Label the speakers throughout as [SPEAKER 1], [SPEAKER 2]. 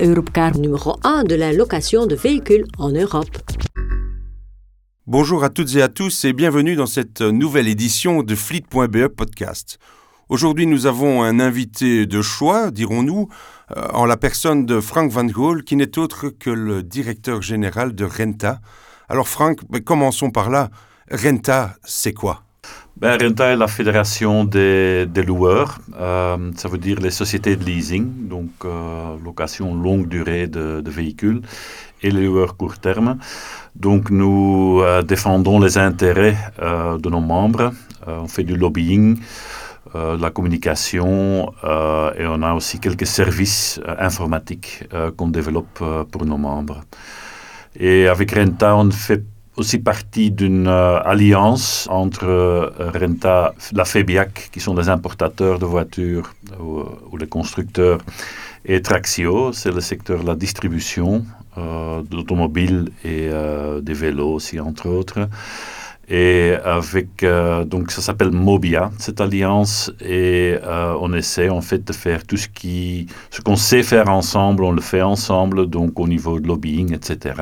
[SPEAKER 1] Europcar numéro 1 de la location de véhicules en Europe.
[SPEAKER 2] Bonjour à toutes et à tous et bienvenue dans cette nouvelle édition de Fleet.be podcast. Aujourd'hui, nous avons un invité de choix, dirons-nous, euh, en la personne de Frank Van Gool, qui n'est autre que le directeur général de Renta. Alors Frank, commençons par là. Renta, c'est quoi?
[SPEAKER 3] Ben, Renta est la fédération des, loueurs, euh, ça veut dire les sociétés de leasing, donc euh, location longue durée de, véhicules, et les loueurs court terme. Donc nous euh, défendons les intérêts de nos membres, on fait du lobbying, de la communication, et on a aussi quelques services informatiques qu'on développe pour nos membres. Et avec Renta, on fait aussi partie d'une euh, alliance entre euh, Renta, la FEBIAC, qui sont des importateurs de voitures ou, les constructeurs, et Traxio, c'est le secteur de la distribution euh, d'automobiles et des vélos aussi, entre autres. Et avec, donc ça s'appelle Mobia, cette alliance, et on essaie en fait de faire tout ce qui, ce qu'on sait faire ensemble, on le fait ensemble, donc au niveau de lobbying, etc.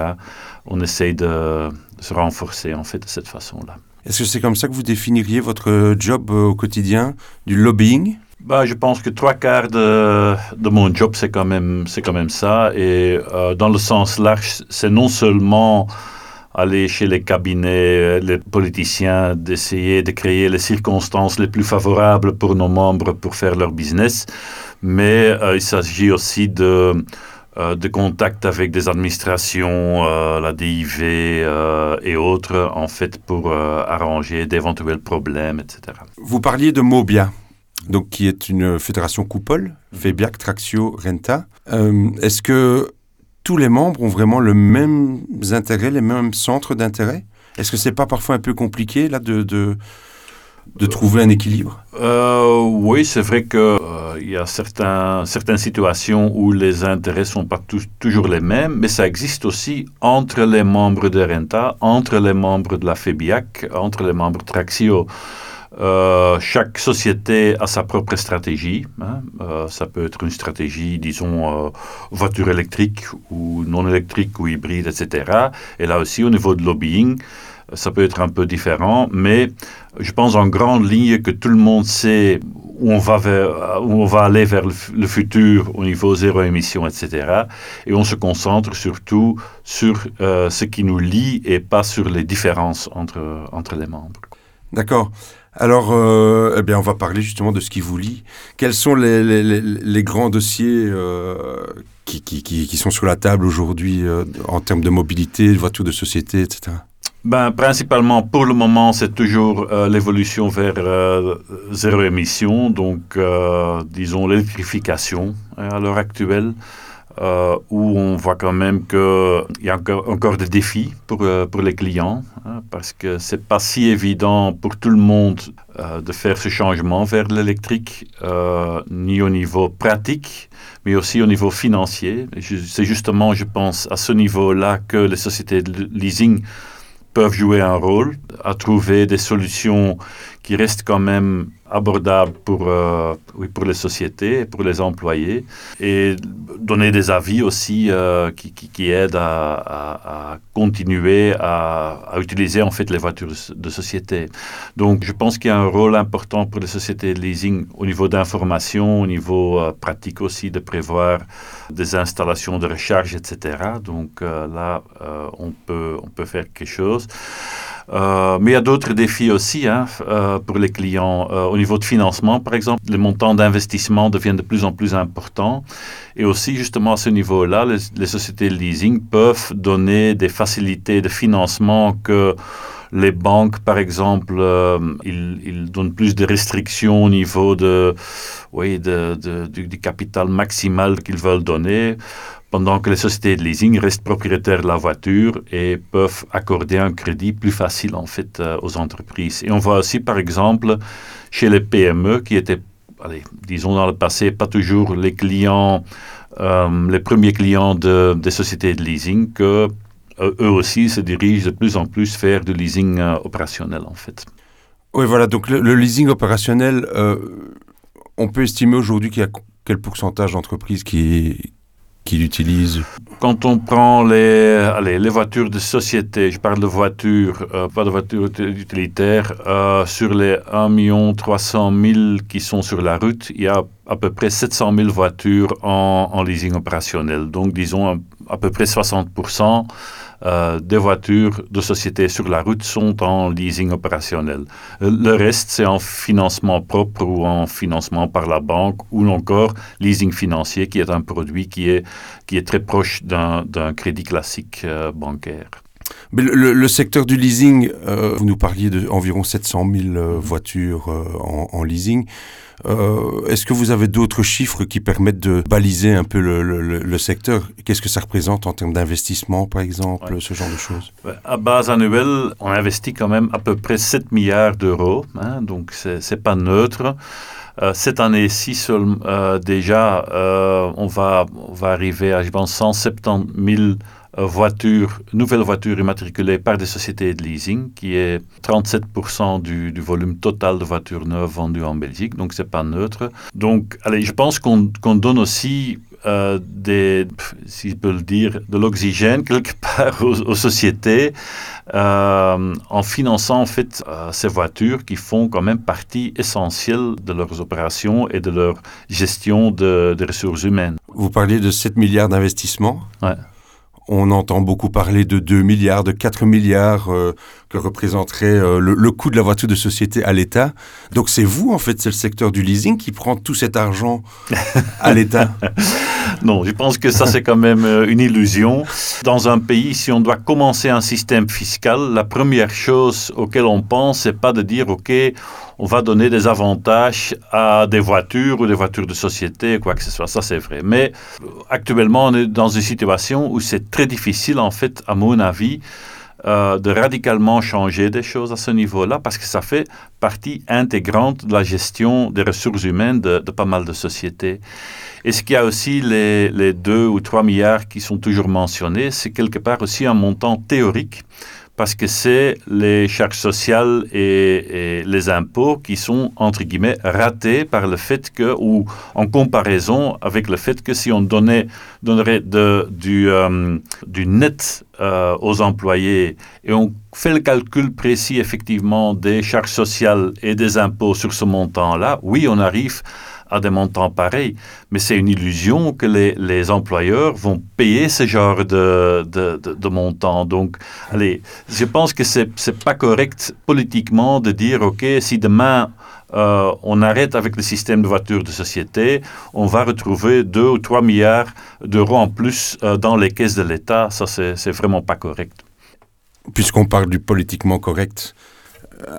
[SPEAKER 3] On essaie de, se renforcer en fait de cette façon-là.
[SPEAKER 2] Est-ce que c'est comme ça que vous définiriez votre job euh, au quotidien, du lobbying?
[SPEAKER 3] Bah, je pense que trois quarts de, de mon job, c'est quand, même, quand même ça. Et euh, dans le sens large, c'est non seulement aller chez les cabinets, les politiciens, d'essayer de créer les circonstances les plus favorables pour nos membres pour faire leur business, mais euh, il s'agit aussi de euh, de contact avec des administrations, euh, la DIV euh, et autres, en fait, pour arranger d'éventuels problèmes, etc.
[SPEAKER 2] Vous parliez de Mobia, donc qui est une fédération coupole, FEBIAC, Traxio, Renta. Est-ce que tous les membres ont vraiment le même intérêt, les mêmes centres d'intérêt? Est-ce que c'est pas parfois un peu compliqué là de, de de trouver un équilibre?
[SPEAKER 3] euh, Oui, c'est vrai qu'il euh, y a certaines situations où les intérêts ne sont pas toujours les mêmes, mais ça existe aussi entre les membres de Renta, entre les membres de la FEBIAC, entre les membres de Traxio. Euh, chaque société a sa propre stratégie. Hein. ça peut être une stratégie, disons, voiture électrique ou non électrique ou hybride, etc. Et là aussi, au niveau de lobbying, ça peut être un peu différent, mais je pense en grande ligne que tout le monde sait on va, vers, où on va aller vers le, futur au niveau zéro émission, etc. Et on se concentre surtout sur euh, ce qui nous lie et pas sur les différences entre, entre les membres.
[SPEAKER 2] D'accord. Alors, euh, eh bien, on va parler justement de ce qui vous lie. Quels sont les, les, grands dossiers euh, qui, qui, qui, sont sur la table aujourd'hui en termes de mobilité, de voitures de société, etc.
[SPEAKER 3] Ben, principalement, pour le moment, c'est toujours euh, l'évolution vers euh, zéro émission, donc euh, disons l'électrification hein, à l'heure actuelle, où on voit quand même qu'il y a encore, encore, des défis pour, pour les clients, hein, parce que c'est pas si évident pour tout le monde de faire ce changement vers l'électrique, ni au niveau pratique, mais aussi au niveau financier. C'est justement, je pense, à ce niveau-là que les sociétés de leasing peuvent jouer un rôle, à trouver des solutions qui restent quand même abordables pour, euh, oui, pour les sociétés pour les employés, et donner des avis aussi euh, qui, qui, aident à, continuer à, utiliser en fait les voitures de société. Donc je pense qu'il y a un rôle important pour les sociétés de leasing au niveau d'information, au niveau euh, pratique aussi de prévoir des installations de recharge, etc. Donc là, on, peut, on peut faire quelque chose. Euh, mais il y a d'autres défis aussi hein, euh, pour les clients. Euh, au niveau de financement, par exemple, les montants d'investissement deviennent de plus en plus importants. Et aussi, justement, à ce niveau-là, les, sociétés de leasing peuvent donner des facilités de financement que les banques, par exemple, ils, donnent plus de restrictions au niveau de, oui, de, du, capital maximal qu'ils veulent donner pendant que les sociétés de leasing restent propriétaires de la voiture et peuvent accorder un crédit plus facile en fait euh, aux entreprises. Et on voit aussi par exemple chez les PME qui étaient, disons dans le passé, pas toujours les clients, euh, les premiers clients de, des sociétés de leasing, que euh, eux aussi se dirigent de plus en plus vers du leasing opérationnel en fait.
[SPEAKER 2] Oui, voilà, donc le leasing opérationnel, on peut estimer aujourd'hui qu'il y a quel pourcentage d'entreprises qui, qui l'utilisent
[SPEAKER 3] Quand on prend les, voitures de société, je parle de voitures, euh, pas de voitures utilitaires, euh, sur les 1 300 000 qui sont sur la route, il y a à peu près 700 000 voitures en, leasing opérationnel. Donc disons à peu près 60 euh, des voitures de société sur la route sont en leasing opérationnel. Euh, le reste, c'est en financement propre ou en financement par la banque ou encore leasing financier qui est un produit qui est, qui est très proche d'un crédit classique euh, bancaire.
[SPEAKER 2] Le, le, secteur du leasing, euh, vous nous parliez d'environ 700 000 euh, voitures euh, en, en, leasing. Est-ce que vous avez d'autres chiffres qui permettent de baliser un peu le, le, le secteur? Qu'est-ce que ça représente en termes d'investissement, par exemple, ouais. ce genre de choses?
[SPEAKER 3] À base annuelle, on investit quand même à peu près 7 milliards d'euros, hein, donc c'est pas neutre. Cette année-ci, euh, déjà, euh, on, va, on va arriver à, je pense, 170 000 voitures, nouvelles voitures immatriculées par des sociétés de leasing, qui est 37% du, du, volume total de voitures neuves vendues en Belgique, donc c'est pas neutre. Donc, allez, je pense qu'on qu donne aussi euh, des, si je peux le dire, de l'oxygène quelque part aux, aux sociétés euh, en finançant en fait euh, ces voitures qui font quand même partie essentielle de leurs opérations et de leur gestion de, de ressources humaines.
[SPEAKER 2] Vous parliez de 7 milliards d'investissements
[SPEAKER 3] ouais.
[SPEAKER 2] On entend beaucoup parler de 2 milliards, de 4 milliards euh, que représenterait euh, le, coût de la voiture de société à l'État. Donc c'est vous, en fait, c'est le secteur du leasing qui prend tout cet argent à l'État
[SPEAKER 3] Non, je pense que ça c'est quand même euh, une illusion. Dans un pays, si on doit commencer un système fiscal, la première chose auquel on pense, c'est pas de dire, OK, on va donner des avantages à des voitures ou des voitures de société, quoi que ce soit. Ça, c'est vrai. Mais actuellement, on est dans une situation où c'est très difficile, en fait, à mon avis, euh, de radicalement changer des choses à ce niveau-là, parce que ça fait partie intégrante de la gestion des ressources humaines de, pas mal de sociétés. Et ce qu'il y a aussi les, les 2 ou 3 milliards qui sont toujours mentionnés, c'est quelque part aussi un montant théorique parce que c'est les charges sociales et, les impôts qui sont, entre guillemets, ratés par le fait que, ou en comparaison avec le fait que si on donnait, donnerait du, euh, du net euh, aux employés et on fait le calcul précis, effectivement, des charges sociales et des impôts sur ce montant-là, oui, on arrive des montants pareils. Mais c'est une illusion que les, employeurs vont payer ce genre de, de, montants. Donc, allez, je pense que c'est n'est pas correct politiquement de dire, OK, si demain euh, on arrête avec le système de voitures de société, on va retrouver 2 ou 3 milliards d'euros en plus euh, dans les caisses de l'État. Ça, c'est vraiment pas correct.
[SPEAKER 2] Puisqu'on parle du politiquement correct,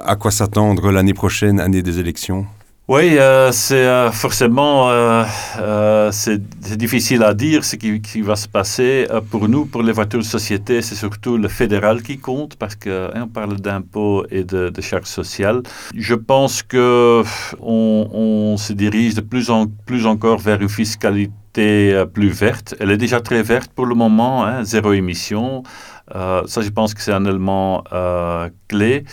[SPEAKER 2] à quoi s'attendre l'année prochaine, année des élections?
[SPEAKER 3] Oui, euh, c'est euh, forcément euh, euh c'est difficile à dire ce qui, qui va se passer. Pour nous, pour les voitures de société, c'est surtout le fédéral qui compte parce qu'on hein, parle d'impôts et de, de charges sociales. Je pense que on, on se dirige de plus en plus encore vers une fiscalité plus verte. Elle est déjà très verte pour le moment, hein, zéro émission. Euh, ça, je pense que c'est un élément euh, clé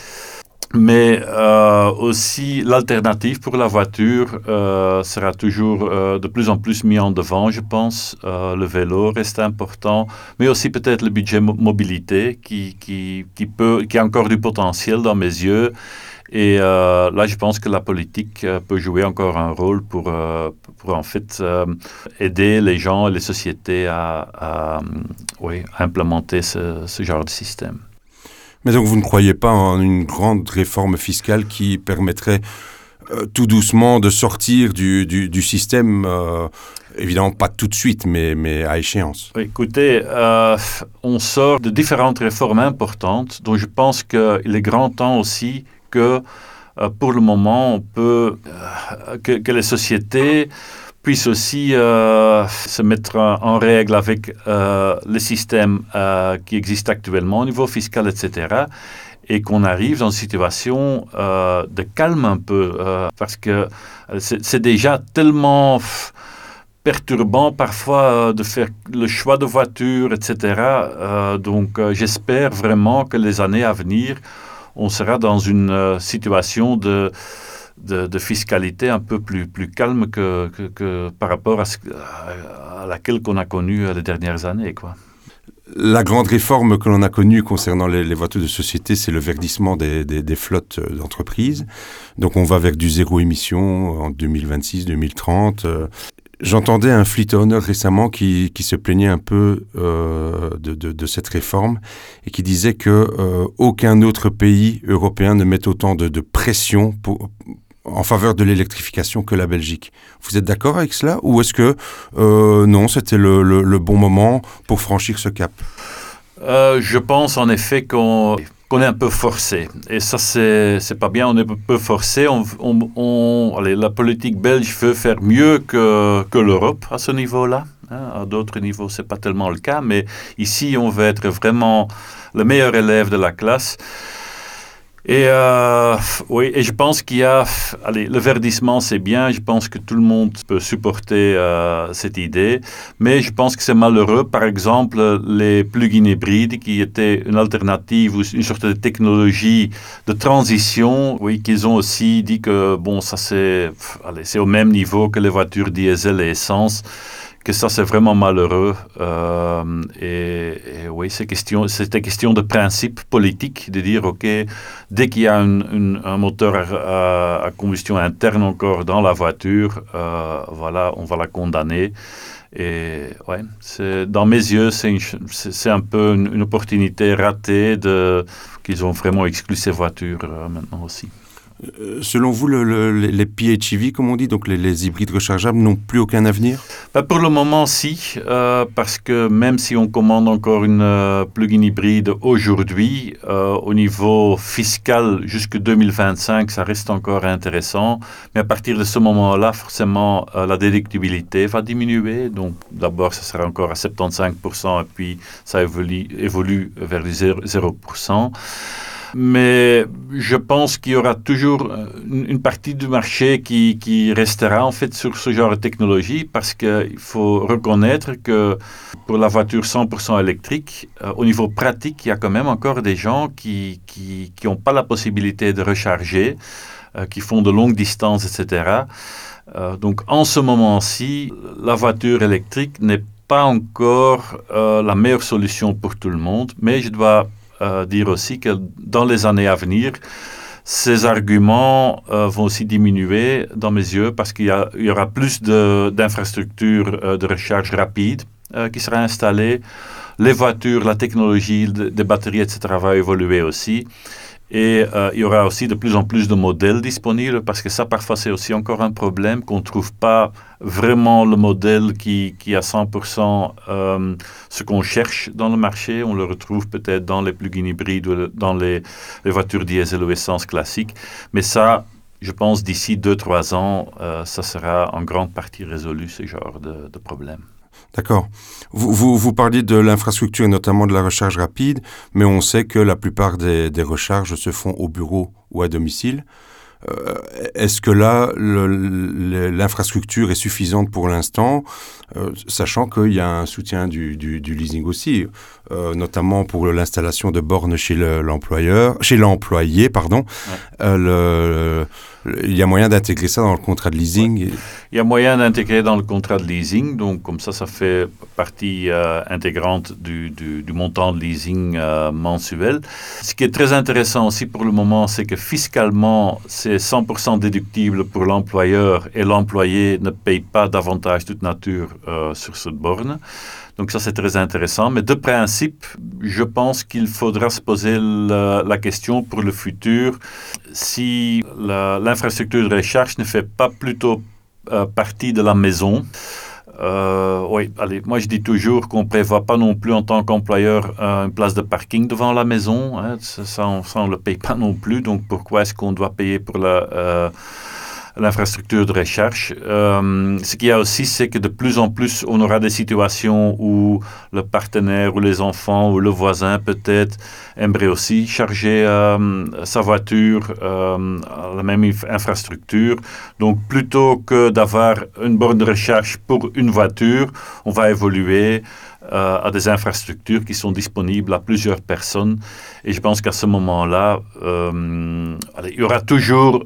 [SPEAKER 3] mais euh, aussi l'alternative pour la voiture euh, sera toujours euh, de plus en plus mis en devant, je pense. Euh, le vélo reste important, mais aussi peut-être le budget mo mobilité qui, qui, qui, peut, qui a encore du potentiel dans mes yeux. Et euh, là, je pense que la politique euh, peut jouer encore un rôle pour, pour en fait aider les gens et les sociétés à, à, oui, à implémenter ce, ce genre de système.
[SPEAKER 2] Mais donc vous ne croyez pas en une grande réforme fiscale qui permettrait euh, tout doucement de sortir du, du, système euh, évidemment pas tout de suite mais, mais à échéance?
[SPEAKER 3] Écoutez, euh, on sort de différentes réformes importantes dont je pense qu'il est grand temps aussi que pour le moment on peut que les sociétés puisse aussi euh, se mettre en règle avec euh, le système euh, qui existe actuellement au niveau fiscal, etc. Et qu'on arrive dans une situation euh, de calme un peu, euh, parce que c'est déjà tellement perturbant parfois euh, de faire le choix de voiture, etc. Euh, donc euh, j'espère vraiment que les années à venir, on sera dans une euh, situation de de, fiscalité un peu plus, calme que, par rapport à, laquelle qu'on a connue les dernières années. Quoi.
[SPEAKER 2] La grande réforme que l'on a connue concernant les, voitures de société, c'est le verdissement des, flottes d'entreprises. Donc on va vers du zéro émission en 2026-2030. J'entendais un fleet owner récemment qui, se plaignait un peu euh, de, de, de, cette réforme et qui disait que euh, aucun autre pays européen ne met autant de, de pression pour, en faveur de l'électrification que la Belgique. Vous êtes d'accord avec cela ou est-ce que euh, non, c'était le, bon moment pour franchir ce cap?
[SPEAKER 3] Euh, Je pense en effet qu'on est un peu forcé. Et ça, c'est, c'est pas bien, on est un peu forcé. La politique belge veut faire mieux que, que l'Europe à ce niveau-là. Hein. À d'autres niveaux, c'est pas tellement le cas, mais ici, on veut être vraiment le meilleur élève de la classe. Et euh, oui, et je pense qu'il y a, allez, le verdissement c'est bien, je pense que tout le monde peut supporter euh, cette idée, mais je pense que c'est malheureux, par exemple, les plugins hybrides qui étaient une alternative ou une sorte de technologie de transition, oui, qu'ils ont aussi dit que bon, ça c'est, allez, c'est au même niveau que les voitures diesel et essence que ça c'est vraiment malheureux. Euh, et, oui, c'est question, c'était question de principe politique, de dire, OK, dès qu'il y a un moteur à, combustion interne encore dans la voiture, euh, voilà, on va la condamner. Et ouais, c'est, dans mes yeux, c'est, c'est, un peu une, opportunité ratée de, qu'ils ont vraiment exclu ces voitures euh, maintenant aussi.
[SPEAKER 2] Selon vous, le, les PHEV, comme on dit, donc les, hybrides rechargeables, n'ont plus aucun avenir?
[SPEAKER 3] Bah, Pour le moment, si, euh, parce que même si on commande encore une euh, plug-in hybride aujourd'hui, au niveau fiscal, jusque 2025, ça reste encore intéressant. Mais à partir de ce moment-là, forcément, la déductibilité va diminuer. Donc d'abord, ça sera encore à 75%, et puis ça évolue, évolue vers les 0%. Mais je pense qu'il y aura toujours euh, une partie du marché qui, qui, restera en fait sur ce genre de technologie parce qu'il faut reconnaître que pour la voiture 100% électrique, euh, au niveau pratique, il y a quand même encore des gens qui n'ont qui, pas la possibilité de recharger, euh, qui font de longues distances, etc. donc en ce moment-ci, la voiture électrique n'est pas encore la meilleure solution pour tout le monde, mais je dois euh, dire aussi que dans les années à venir, ces arguments euh, vont aussi diminuer dans mes yeux parce qu'il y, aura plus d'infrastructures euh, de, recharge rapide qui sera installées. Les voitures, la technologie des batteries, etc. va évoluer aussi. Et euh, il y aura aussi de plus en plus de modèles disponibles parce que ça, parfois, c'est aussi encore un problème qu'on ne trouve pas vraiment le modèle qui, qui a 100% euh, ce qu'on cherche dans le marché. On le retrouve peut-être dans les plugins hybrides ou dans les, les, voitures diesel ou essence classiques. Mais ça, je pense d'ici 2-3 ans, euh, ça sera en grande partie résolu, ce genre de, de problème.
[SPEAKER 2] D'accord. Vous, vous, parliez de l'infrastructure et notamment de la recharge rapide, mais on sait que la plupart des recharges se font au bureau ou à domicile. Euh, Est-ce que là, l'infrastructure est suffisante pour l'instant, euh, sachant qu'il y a un soutien du, du, du leasing aussi, euh, notamment pour l'installation de bornes chez l'employeur, chez l'employé, pardon. Ouais. Le, il y a moyen d'intégrer ça dans le contrat de leasing
[SPEAKER 3] Il y a moyen d'intégrer dans le contrat de leasing, donc comme ça, ça fait partie intégrante du, du, montant de leasing mensuel. Ce qui est très intéressant aussi pour le moment, c'est que fiscalement, c'est 100% déductible pour l'employeur et l'employé ne paye pas davantage toute nature euh, sur cette borne. Donc ça, c'est très intéressant. Mais de principe, je pense qu'il faudra se poser la, la, question pour le futur si l'infrastructure de recharge ne fait pas plutôt euh, partie de la maison. Euh, oui, allez, moi je dis toujours qu'on ne prévoit pas non plus en tant qu'employeur euh, une place de parking devant la maison. Hein. Ça, on ne le paye pas non plus. Donc pourquoi est-ce qu'on doit payer pour la euh, l'infrastructure de recherche. Euh, ce qu'il y a aussi, c'est que de plus en plus, on aura des situations où le partenaire ou les enfants ou le voisin peut-être aimerait aussi charger euh, sa voiture euh, à la même infrastructure. Donc plutôt que d'avoir une borne de recherche pour une voiture, on va évoluer euh, à des infrastructures qui sont disponibles à plusieurs personnes. Et je pense qu'à ce moment-là, euh, il y aura toujours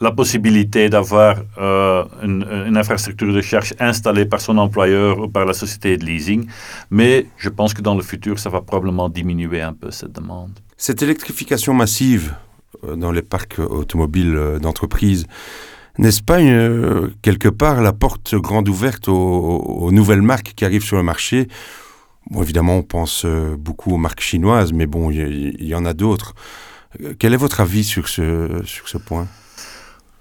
[SPEAKER 3] la possibilité d'avoir euh, une, infrastructure de charge installée par son employeur ou par la société de leasing, mais je pense que dans le futur, ça va probablement diminuer un peu cette demande.
[SPEAKER 2] Cette électrification massive euh, dans les parcs automobiles euh, d'entreprise, n'est-ce pas quelque part la porte grande ouverte aux, nouvelles marques qui arrivent sur le marché? Évidemment, on pense beaucoup aux marques chinoises, mais bon, il y, en a d'autres. Quel est votre avis sur ce point?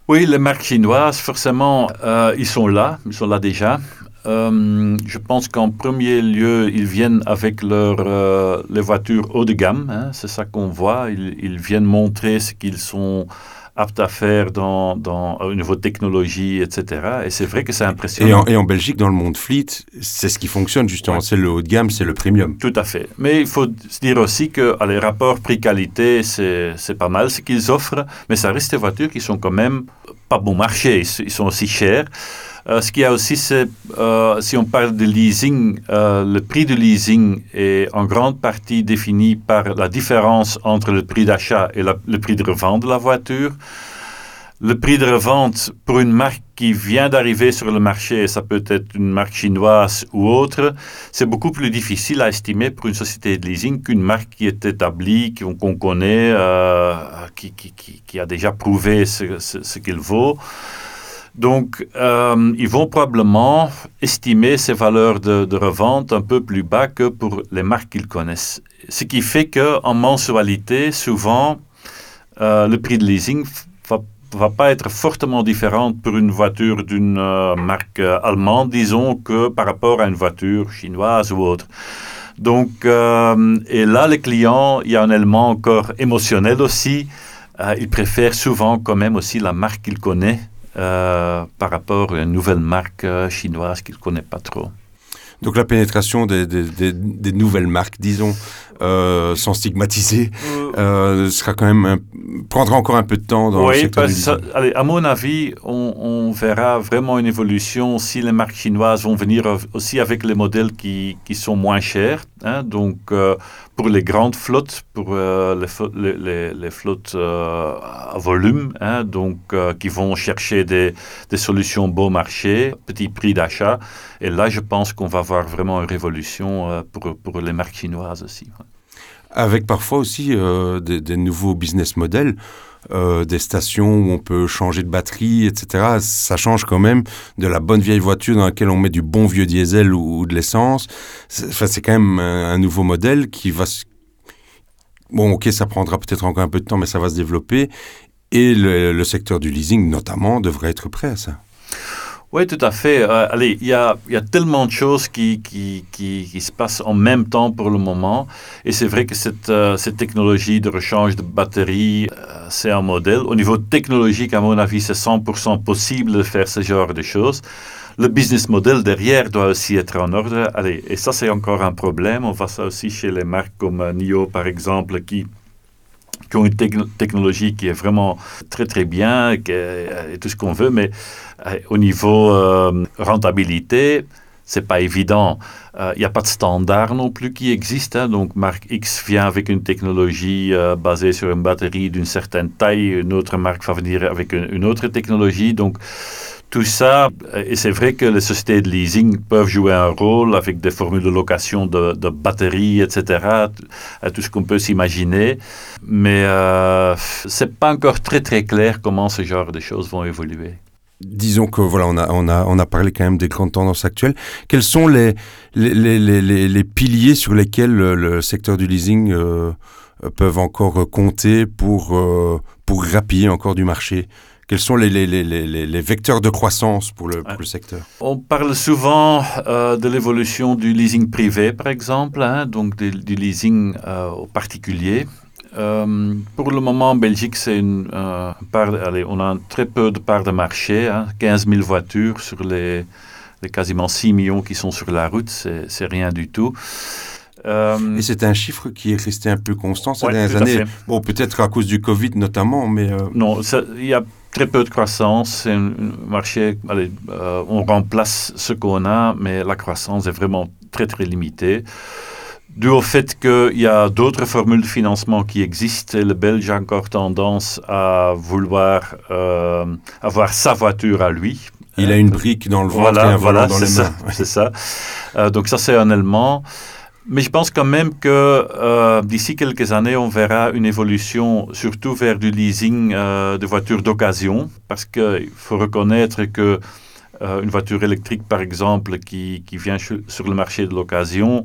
[SPEAKER 3] Oui, les marques chinoises, forcément, euh, ils sont là, ils sont là déjà. Euh, je pense qu'en premier lieu, ils viennent avec leur, euh, les voitures haut de gamme. Hein, c'est ça qu'on voit. Ils, ils, viennent montrer ce qu'ils sont aptes à faire dans, dans, au niveau technologie, etc. Et c'est vrai que c'est impressionnant.
[SPEAKER 2] Et en, et en, Belgique, dans le monde fleet, c'est ce qui fonctionne justement. Ouais. C'est le haut de gamme, c'est le premium.
[SPEAKER 3] Tout à fait. Mais il faut se dire aussi que les rapports prix-qualité, c'est pas mal ce qu'ils offrent, mais ça reste des voitures qui sont quand même pas bon marché, ils sont aussi chers. Euh, ce qu'il y a aussi, c'est, euh, si on parle de leasing, euh, le prix de leasing est en grande partie défini par la différence entre le prix d'achat et le prix de revente de la voiture. Le prix de revente pour une marque qui vient d'arriver sur le marché, ça peut être une marque chinoise ou autre, c'est beaucoup plus difficile à estimer pour une société de leasing qu'une marque qui est établie, qu'on connaît, qui, a déjà prouvé ce, ce, ce qu'il vaut. Donc, euh, ils vont probablement estimer ces valeurs de, revente un peu plus bas que pour les marques qu'ils connaissent. Ce qui fait qu'en mensualité, souvent, euh, le prix de leasing va va pas être fortement différente pour une voiture d'une euh, marque allemande, disons, que par rapport à une voiture chinoise ou autre. Donc, et là, les clients, il y a un élément encore émotionnel aussi. Ils préfèrent souvent quand même aussi la marque qu'ils connaissent euh, par rapport à une nouvelle marque euh, chinoise qu'ils ne connaissent pas trop.
[SPEAKER 2] Donc la pénétration des, des, des, des nouvelles marques, disons, euh, sans stigmatiser, euh, sera quand même un, prendra encore un peu de temps dans
[SPEAKER 3] oui,
[SPEAKER 2] le secteur
[SPEAKER 3] parce, ça, allez, à mon avis, on, on, verra vraiment une évolution si les marques chinoises vont venir aussi avec les modèles qui, qui sont moins chers. Hein, donc euh, pour les grandes flottes, pour euh, les, les, les, flottes euh, à volume, hein, donc qui vont chercher des, des, solutions beau marché, petit prix d'achat. Et là, je pense qu'on va voir vraiment une révolution pour, pour les marques chinoises aussi.
[SPEAKER 2] Avec parfois aussi euh, des, nouveaux business models. Euh, des stations où on peut changer de batterie, etc. Ça change quand même de la bonne vieille voiture dans laquelle on met du bon vieux diesel ou, de l'essence. C'est quand même un, nouveau modèle qui va... Bon, ok, ça prendra peut-être encore un peu de temps, mais ça va se développer. Et le secteur du leasing, notamment, devrait être prêt à ça.
[SPEAKER 3] Oui, tout à fait. Euh, allez, il y a, y a, tellement de choses qui, qui, qui, qui, se passent en même temps pour le moment. Et c'est vrai que cette, euh, cette technologie de rechange de batterie, euh, c'est un modèle. Au niveau technologique, à mon avis, c'est 100% possible de faire ce genre de choses. Le business model derrière doit aussi être en ordre. Allez, et ça, c'est encore un problème. On voit ça aussi chez les marques comme NIO, par exemple, qui qui ont une technologie qui est vraiment très très bien et, et tout ce qu'on veut, mais euh, au niveau euh, rentabilité, c'est pas évident. Il euh, n'y a pas de standard non plus qui existe. Hein. Donc, marque X vient avec une technologie euh, basée sur une batterie d'une certaine taille. Une autre marque va venir avec une, une autre technologie. Donc, tout ça, et c'est vrai que les sociétés de leasing peuvent jouer un rôle avec des formules de location de, batteries, etc., tout ce qu'on peut s'imaginer, mais euh, c'est pas encore très très clair comment ce genre de choses vont évoluer.
[SPEAKER 2] Disons que voilà, on a, on, a, on a parlé quand même des grandes tendances actuelles. Quels sont les, les, les, les, piliers sur lesquels le, le secteur du leasing euh, peuvent encore compter pour, euh, pour grappiller encore du marché? Quels sont les, les, les, les, vecteurs de croissance pour le, pour le secteur?
[SPEAKER 3] On parle souvent euh, de l'évolution du leasing privé, par exemple, hein, donc du, du leasing euh, au particulier. Euh, pour le moment, en Belgique, c'est une euh, part, allez, on a très peu de parts de marché, hein, 15 000 voitures sur les, les, quasiment 6 millions qui sont sur la route, c'est rien du tout.
[SPEAKER 2] Euh, Et c'est un chiffre qui est resté un peu constant ces ouais, dernières années. Bon, peut-être à cause du Covid notamment, mais...
[SPEAKER 3] Non, il y a très peu de croissance. C'est un marché, allez, euh, on remplace ce qu'on a, mais la croissance est vraiment très très limitée. dû au fait qu'il y a d'autres formules de financement qui existent et le Belge a encore tendance à vouloir euh, avoir sa voiture à lui.
[SPEAKER 2] Il a une brique dans le ventre
[SPEAKER 3] voilà,
[SPEAKER 2] et un
[SPEAKER 3] voilà,
[SPEAKER 2] dans les mains.
[SPEAKER 3] ça, c'est ça. Euh, donc ça c'est un élément. Mais je pense quand même que euh, d'ici quelques années, on verra une évolution surtout vers du leasing euh, de voitures d'occasion, parce qu'il faut reconnaître que euh, une voiture électrique, par exemple, qui, qui vient sur le marché de l'occasion,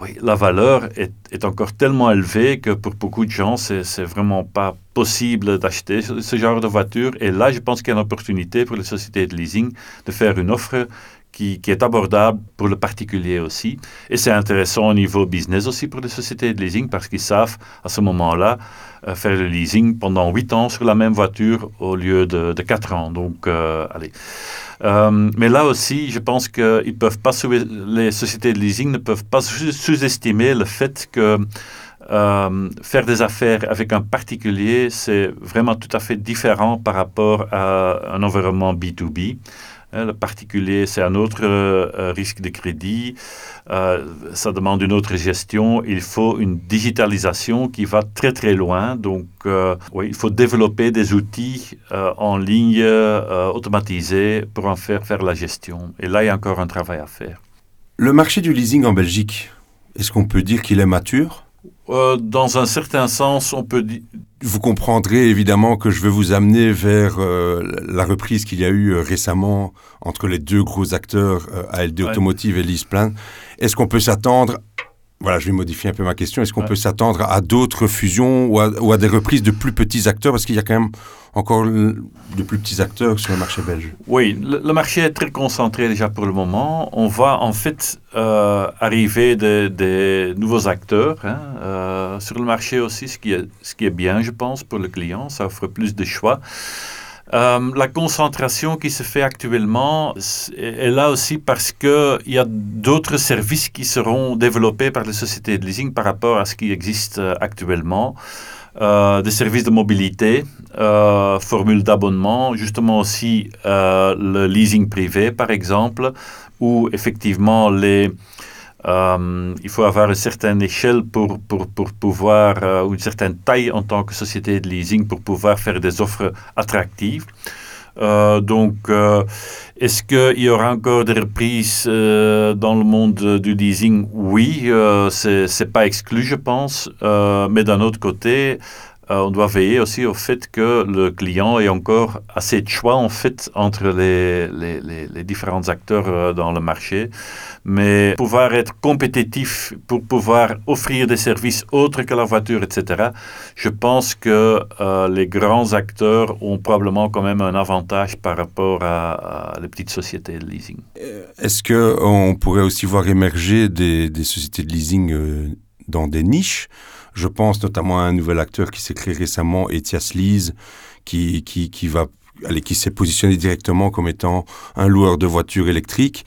[SPEAKER 3] oui, la valeur est, est encore tellement élevée que pour beaucoup de gens, c'est vraiment pas possible d'acheter ce genre de voiture. Et là, je pense qu'il y a une opportunité pour les sociétés de leasing de faire une offre qui, est abordable pour le particulier aussi. Et c'est intéressant au niveau business aussi pour les sociétés de leasing parce qu'ils savent à ce moment-là euh, faire le leasing pendant 8 ans sur la même voiture au lieu de, de 4 ans. Donc, euh, allez. Euh, mais là aussi, je pense que ils peuvent pas les sociétés de leasing ne peuvent pas sous- sous-estimer le fait que faire des affaires avec un particulier, c'est vraiment tout à fait différent par rapport à un environnement B2B. Hein, Le particulier, c'est un autre euh, euh, risque de crédit, euh, ça demande une autre gestion, il faut une digitalisation qui va très très loin. Donc, euh, oui, il faut développer des outils en ligne automatisés pour en faire faire la gestion. Et là, il y a encore un travail à faire.
[SPEAKER 2] Le marché du leasing en Belgique, est-ce qu'on peut dire qu'il est mature?
[SPEAKER 3] Euh, dans un certain sens, on peut dire...
[SPEAKER 2] Vous comprendrez évidemment que je veux vous amener vers euh, la reprise qu'il y a eu euh, récemment entre les deux gros acteurs, euh, ALD
[SPEAKER 3] Ouais.
[SPEAKER 2] Automotive et Leaseplan. Est-ce qu'on peut s'attendre, voilà, je vais modifier un peu ma question, est-ce qu'on
[SPEAKER 3] Ouais.
[SPEAKER 2] peut s'attendre à d'autres fusions ou à, ou à des reprises de plus petits acteurs? Parce qu'il y a quand même encore de plus petits acteurs sur le marché belge.
[SPEAKER 3] Oui, le, le marché est très concentré déjà pour le moment. On voit en fait euh, arriver des, des nouveaux acteurs hein, euh, sur le marché aussi, ce qui, est, ce qui est bien, je pense, pour le client. Ça offre plus de choix. Euh, la concentration qui se fait actuellement est là aussi parce qu'il y a d'autres services qui seront développés par les sociétés de leasing par rapport à ce qui existe euh, actuellement. Euh, des services de mobilité, euh, formules d'abonnement, justement aussi le leasing privé par exemple, où effectivement les, euh, il faut avoir une certaine échelle pour, pour, pour pouvoir, euh, ou une certaine taille en tant que société de leasing pour pouvoir faire des offres attractives. Euh, donc, est-ce qu'il y aura encore des reprises dans le monde du leasing? Oui, c'est pas exclu, je pense. Mais d'un autre côté, on doit veiller aussi au fait que le client ait encore assez de choix en fait entre les, les, les, différents acteurs euh, dans le marché. Mais pouvoir être compétitif pour pouvoir offrir des services autres que la voiture, etc. Je pense que euh, les grands acteurs ont probablement quand même un avantage par rapport à, les petites sociétés de leasing.
[SPEAKER 2] Est-ce qu'on pourrait aussi voir émerger des, des sociétés de leasing euh, dans des niches? Je pense notamment à un nouvel acteur qui s'est créé récemment, Etias Lease, qui, qui, qui, va, allez, qui s'est positionné directement comme étant un loueur de voitures électriques.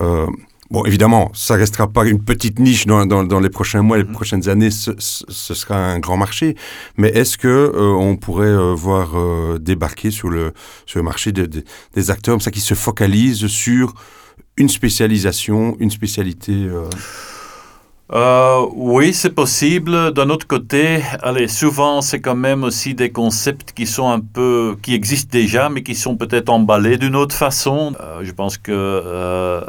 [SPEAKER 2] Euh, Bon, évidemment, ça restera pas une petite niche dans, dans, dans les prochains mois, les
[SPEAKER 3] Mhm.
[SPEAKER 2] prochaines années, ce, ce, ce sera un grand marché. Mais est-ce que euh, on pourrait euh, voir euh, débarquer sur le, sur le marché de, de- des acteurs comme ça qui se focalisent sur une spécialisation, une spécialité euh,
[SPEAKER 3] oui, c'est possible. D'un autre côté, allez, souvent c'est quand même aussi des concepts qui sont un peu, qui existent déjà, mais qui sont peut-être emballés d'une autre façon. Euh, je pense que euh,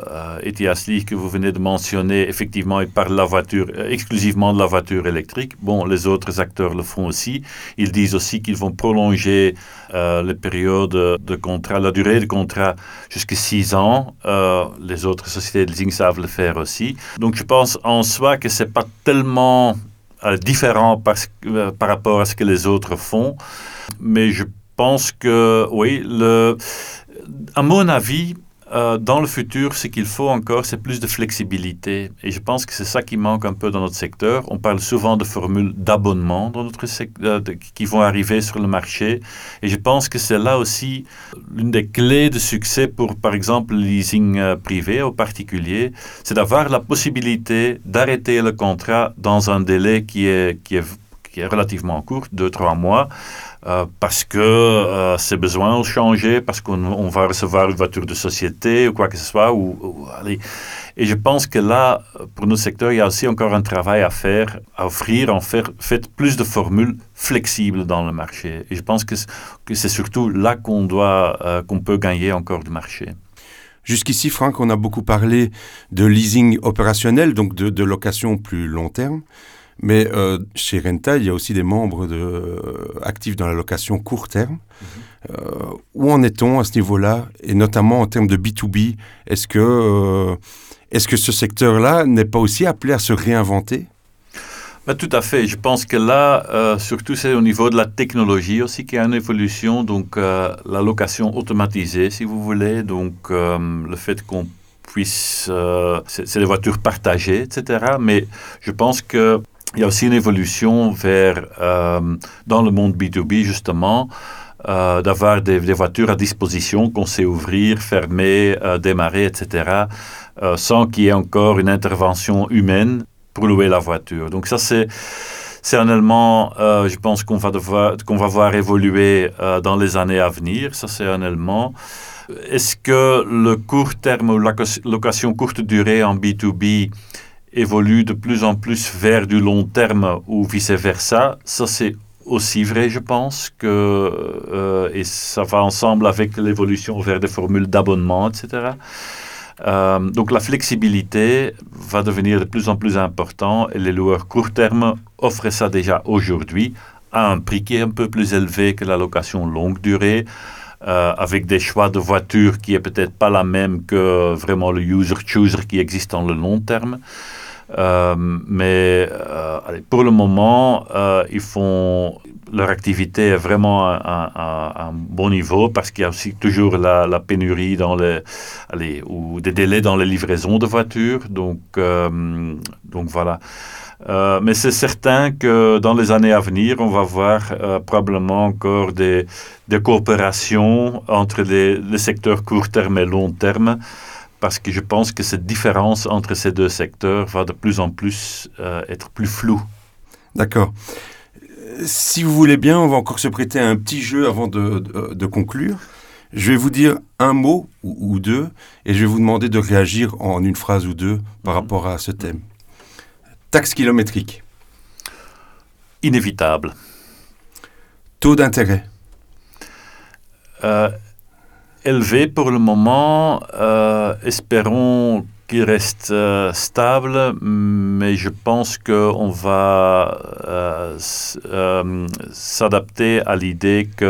[SPEAKER 3] euh, Lee, que vous venez de mentionner, effectivement, il parle de la voiture, exclusivement de la voiture électrique. Bon, les autres acteurs le font aussi. Ils disent aussi qu'ils vont prolonger les périodes de contrat, la durée de contrat jusqu'à 6 ans. Les autres sociétés de leasing savent le faire aussi. Donc je pense en soi que c'est pas tellement euh, différent que- euh, par rapport à ce que les autres font, mais je pense que oui, à mon avis, euh, dans le futur, ce qu'il faut encore, c'est plus de flexibilité. Et je pense que c'est ça qui manque un peu dans notre secteur. On parle souvent de formules d'abonnement dans notre secteur, qui vont arriver sur le marché. Et je pense que c'est là aussi l'une des clés de succès pour, par exemple, le leasing euh, privé aux particuliers, c'est d'avoir la possibilité d'arrêter le contrat dans un délai qui est, qui est, qui est relativement court, deux, trois mois, euh, parce que euh, ses besoins ont changé, parce qu'on on va recevoir une voiture de société ou quoi que ce soit. Ou, allez. Et je pense que là, pour notre secteur, il y a aussi encore un travail à faire, à offrir en fait plus de formules flexibles dans le marché. Et je pense que, c'est surtout là qu'on doit, euh, qu'on peut gagner encore du marché.
[SPEAKER 2] Jusqu'ici, Franck, on a beaucoup parlé de leasing opérationnel, donc de, location plus long terme. Mais euh, chez Renta, il y a aussi des membres de, euh, actifs dans la location court terme. Mhm. Euh, où en est-on à ce niveau-là? Et notamment en termes de B2B, est-ce que, est-ce que ce secteur-là n'est pas aussi appelé à se réinventer?
[SPEAKER 3] Bah, tout à fait. Je pense que là, euh, surtout, c'est au niveau de la technologie aussi qu'il y a une évolution. Donc, euh, la location automatisée, si vous voulez. Donc, euh, le fait qu'on puisse... c'est des voitures partagées, etc. Mais je pense qu'il y a aussi une évolution vers, dans le monde B2B, justement, d'avoir des, voitures à disposition qu'on sait ouvrir, fermer, démarrer, etc., sans qu'il y ait encore une intervention humaine pour louer la voiture. Donc ça, c'est... C'est un élément, euh, je pense qu'on va, qu'on va voir évoluer euh, dans les années à venir. Ça, c'est un élément. Est-ce que le court terme ou la location courte durée en B2B évolue de plus en plus vers du long terme ou vice-versa Ça, c'est aussi vrai, je pense, que, euh, et ça va ensemble avec l'évolution vers des formules d'abonnement, etc. Euh, donc la flexibilité va devenir de plus en plus important et les loueurs court terme offrent ça déjà aujourd'hui à un prix qui est un peu plus élevé que la location longue durée. Euh, avec des choix de voitures qui est peut-être pas la même que vraiment le user chooser qui existe dans le long terme. Euh, mais allez, pour le moment, ils font leur activité est vraiment à, un bon niveau parce qu'il y a aussi toujours la, pénurie dans les, ou des délais dans les livraisons de voitures. Donc, euh, donc voilà. Euh, mais c'est certain que dans les années à venir, on va voir euh, probablement encore des, des, coopérations entre les, les, secteurs court terme et long terme, parce que je pense que cette différence entre ces deux secteurs va de plus en plus être plus floue.
[SPEAKER 2] D'accord si vous voulez bien, on va encore se prêter à un petit jeu avant de, conclure. Je vais vous dire un mot ou, deux et je vais vous demander de réagir en une phrase ou deux par mhm. rapport à ce thème. Taxe kilométrique.
[SPEAKER 3] Inévitable.
[SPEAKER 2] Taux d'intérêt.
[SPEAKER 3] Euh, élevé pour le moment. Euh, espérons qui reste euh, stable, mais je pense qu'on va euh, s'adapter à l'idée qu'il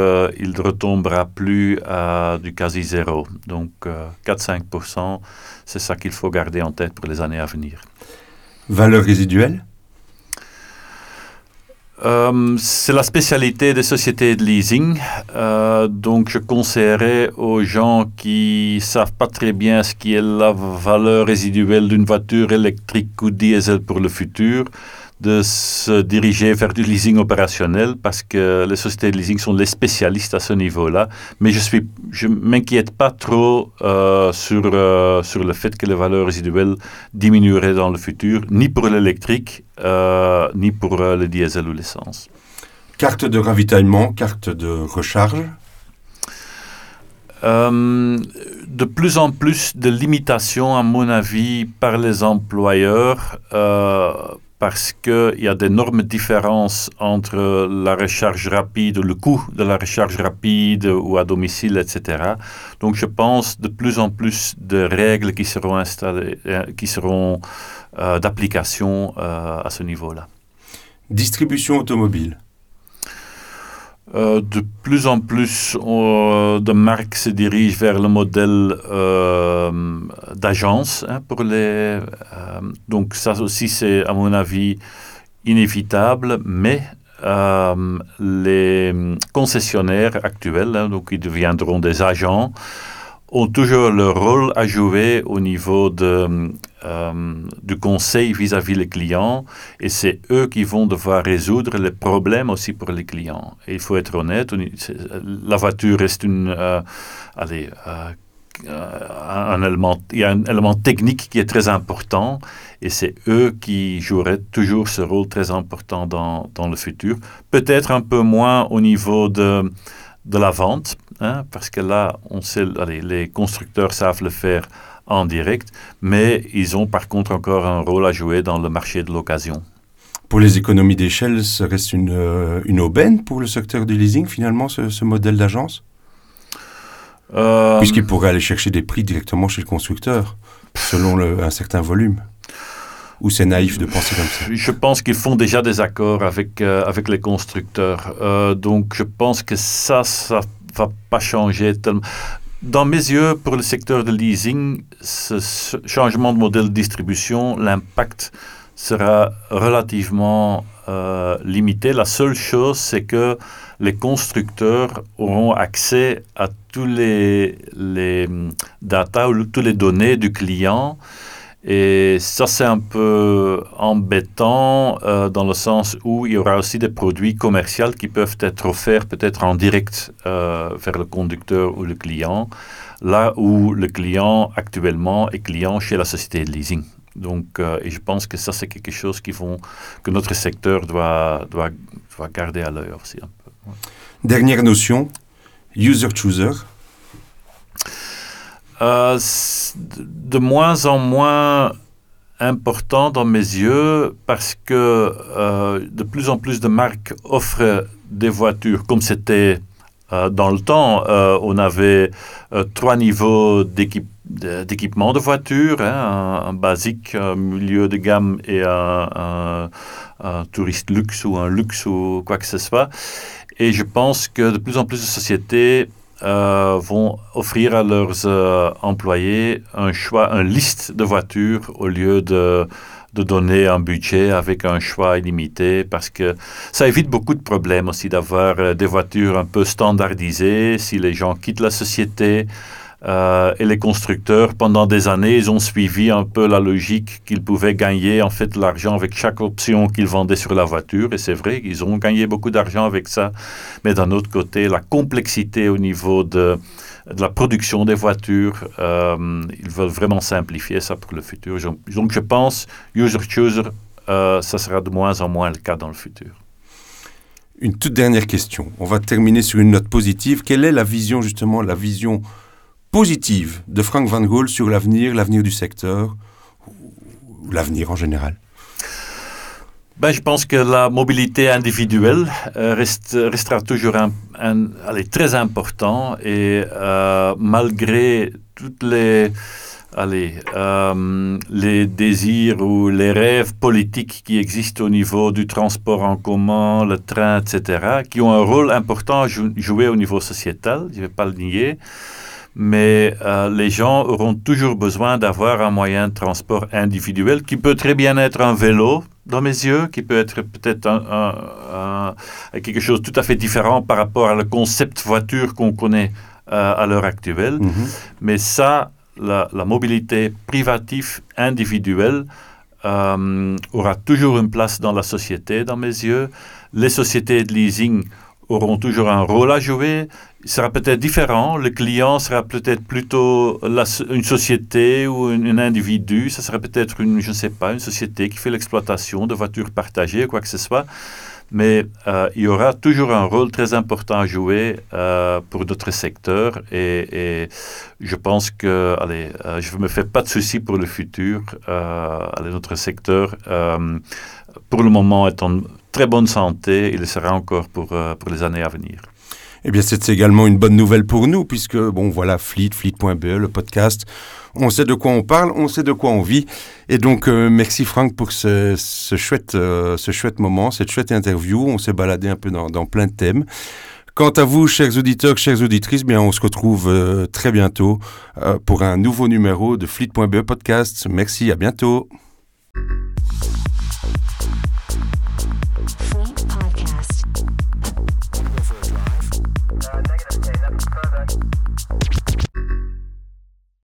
[SPEAKER 3] ne retombera plus à du quasi zéro. Donc 4-5%, c'est ça qu'il faut garder en tête pour les années à venir.
[SPEAKER 2] Valeur résiduelle?
[SPEAKER 3] Euh, c'est la spécialité des sociétés de leasing. Euh, donc, je conseillerais aux gens qui savent pas très bien ce qui est la valeur résiduelle d'une voiture électrique ou diesel pour le futur de se diriger vers du leasing opérationnel parce que les sociétés de leasing sont les spécialistes à ce niveau-là. Mais je suis, je m'inquiète pas trop euh, sur, euh, sur le fait que les valeurs résiduelles diminueraient dans le futur, ni pour l'électrique, euh, ni pour le diesel ou l'essence.
[SPEAKER 2] Carte de ravitaillement, carte de recharge?
[SPEAKER 3] De plus en plus de limitations, à mon avis, par les employeurs parce qu'il y a d'énormes différences entre la recharge rapide, le coût de la recharge rapide ou à domicile, etc. Donc je pense de plus en plus de règles qui seront installées, euh, qui seront euh, d'application euh, à ce niveau-là.
[SPEAKER 2] Distribution automobile.
[SPEAKER 3] Euh, de plus en plus euh, de marques se dirigent vers le modèle euh, d'agence hein, les. donc ça aussi c'est à mon avis inévitable, mais les concessionnaires actuels, hein, donc ils deviendront des agents, ont toujours leur rôle à jouer au niveau de, euh, du conseil vis-à-vis les clients et c'est eux qui vont devoir résoudre les problèmes aussi pour les clients. Et il faut être honnête, la voiture reste une... Euh, allez, euh, un élément, il y a un élément technique qui est très important et c'est eux qui joueraient toujours ce rôle très important dans, dans le futur. Peut-être un peu moins au niveau de, de la vente, hein, parce que là, on sait, allez, les constructeurs savent le faire en direct, mais ils ont par contre encore un rôle à jouer dans le marché de l'occasion.
[SPEAKER 2] Pour les économies d'échelle, ça reste une, euh, une aubaine pour le secteur du leasing, finalement, ce, ce modèle d'agence?
[SPEAKER 3] Euh,
[SPEAKER 2] Puisqu'il pourrait aller chercher des prix directement chez le constructeur, selon le- un certain volume. Ou c'est naïf de penser comme ça?
[SPEAKER 3] Je pense qu'ils font déjà des accords avec, euh, avec les constructeurs. Euh, donc je pense que ça, ça va pas changer tellement. Dans mes yeux, pour le secteur de leasing, ce, changement de modèle de distribution, l'impact sera relativement euh, limité. La seule chose, c'est que les constructeurs auront accès à tous les, les hum, data ou tous les données du client. Et ça, c'est un peu embêtant euh, dans le sens où il y aura aussi des produits commerciaux qui peuvent être offerts peut-être en direct euh, vers le conducteur ou le client, là où le client actuellement est client chez la société de leasing. Donc, euh, et je pense que ça, c'est quelque chose qui vont, que notre secteur doit, doit, doit garder à l'œil aussi. un peu.
[SPEAKER 2] Dernière notion, user-chooser.
[SPEAKER 3] Euh, de moins en moins important dans mes yeux parce que euh, de plus en plus de marques offrent des voitures comme c'était euh, dans le temps. Euh, on avait trois niveaux d'équipement de voiture, hein, un, basique, un milieu de gamme et un touriste luxe ou un luxe ou quoi que ce soit. Et je pense que de plus en plus de sociétés euh, vont offrir à leurs euh, employés un choix, une liste de voitures au lieu de, de donner un budget avec un choix illimité parce que ça évite beaucoup de problèmes aussi d'avoir euh, des voitures un peu standardisées si les gens quittent la société. Euh, et les constructeurs, pendant des années, ils ont suivi un peu la logique qu'ils pouvaient gagner en fait l'argent avec chaque option qu'ils vendaient sur la voiture. Et c'est vrai qu'ils ont gagné beaucoup d'argent avec ça. Mais d'un autre côté, la complexité au niveau de, la production des voitures, euh, ils veulent vraiment simplifier ça pour le futur. Donc, donc je pense, user-chooser, euh, ça sera de moins en moins le cas dans le futur.
[SPEAKER 2] Une toute dernière question. On va terminer sur une note positive. Quelle est la vision, justement, la vision positive de Frank Van Gogh sur l'avenir, l'avenir du secteur, l'avenir en général?
[SPEAKER 3] Ben, je pense que la mobilité individuelle euh, reste, restera toujours très important et euh, malgré toutes les, allez, euh, les désirs ou les rêves politiques qui existent au niveau du transport en commun, le train, etc., qui ont un rôle important à jou- jouer au niveau sociétal, je ne vais pas le nier, mais euh, les gens auront toujours besoin d'avoir un moyen de transport individuel qui peut très bien être un vélo, dans mes yeux, qui peut être peut-être un, un- un- quelque chose tout à fait différent par rapport à le concept voiture qu'on connaît euh, à l'heure actuelle.
[SPEAKER 2] Mhm.
[SPEAKER 3] Mais ça, la, la mobilité privative individuelle euh, aura toujours une place dans la société, dans mes yeux. Les sociétés de leasing auront toujours un rôle à jouer. Il sera peut-être différent. Le client sera peut-être plutôt une société ou un, individu. Ça sera peut-être une, je ne sais pas, une société qui fait l'exploitation de voitures partagées, quoi que ce soit. Mais euh, il y aura toujours un rôle très important à jouer euh, pour notre secteur et, je pense que, allez, euh, je ne me fais pas de soucis pour le futur. Allez, notre secteur, pour le moment, est en très bonne santé. Il le sera encore pour, euh, pour les années à venir.
[SPEAKER 2] Eh bien, c'est également une bonne nouvelle pour nous, puisque, bon, voilà, Fleet, Fleet.be, le podcast, on sait de quoi on parle, on sait de quoi on vit. Et donc, euh, merci Franck pour ce, ce chouette, euh, ce chouette moment, cette chouette interview. On s'est baladé un peu dans, plein de thèmes. Quant à vous, chers auditeurs, chères auditrices, bien, on se retrouve très bientôt pour un nouveau numéro de Fleet.be podcast. Merci, à bientôt.